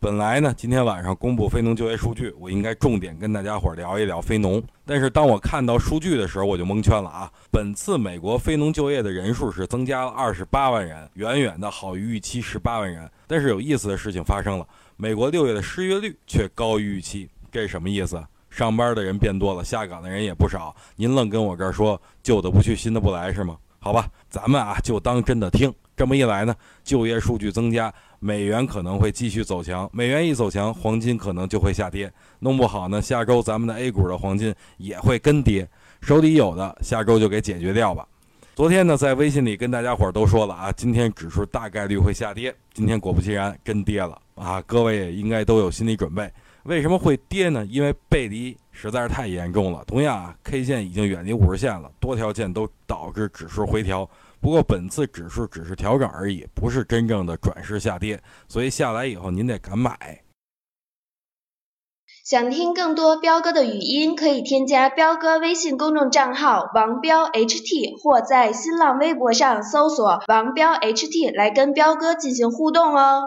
本来呢，今天晚上公布非农就业数据，我应该重点跟大家伙聊一聊非农。但是当我看到数据的时候，我就蒙圈了啊！本次美国非农就业的人数是增加了二十八万人，远远的好于预期十八万人。但是有意思的事情发生了。美国六月的失业率却高于预期，这是什么意思？上班的人变多了，下岗的人也不少。您愣跟我这儿说旧的不去，新的不来是吗？好吧，咱们啊就当真的听。这么一来呢，就业数据增加，美元可能会继续走强。美元一走强，黄金可能就会下跌。弄不好呢，下周咱们的 A 股的黄金也会跟跌。手里有的，下周就给解决掉吧。昨天呢，在微信里跟大家伙都说了啊，今天指数大概率会下跌。今天果不其然，跟跌了啊！各位应该都有心理准备。为什么会跌呢？因为背离实在是太严重了。同样啊，K 线已经远离五十线了，多条线都导致指数回调。不过本次指数只是调整而已，不是真正的转势下跌。所以下来以后，您得敢买。想听更多彪哥的语音，可以添加彪哥微信公众账号王彪 HT，或在新浪微博上搜索王彪 HT 来跟彪哥进行互动哦。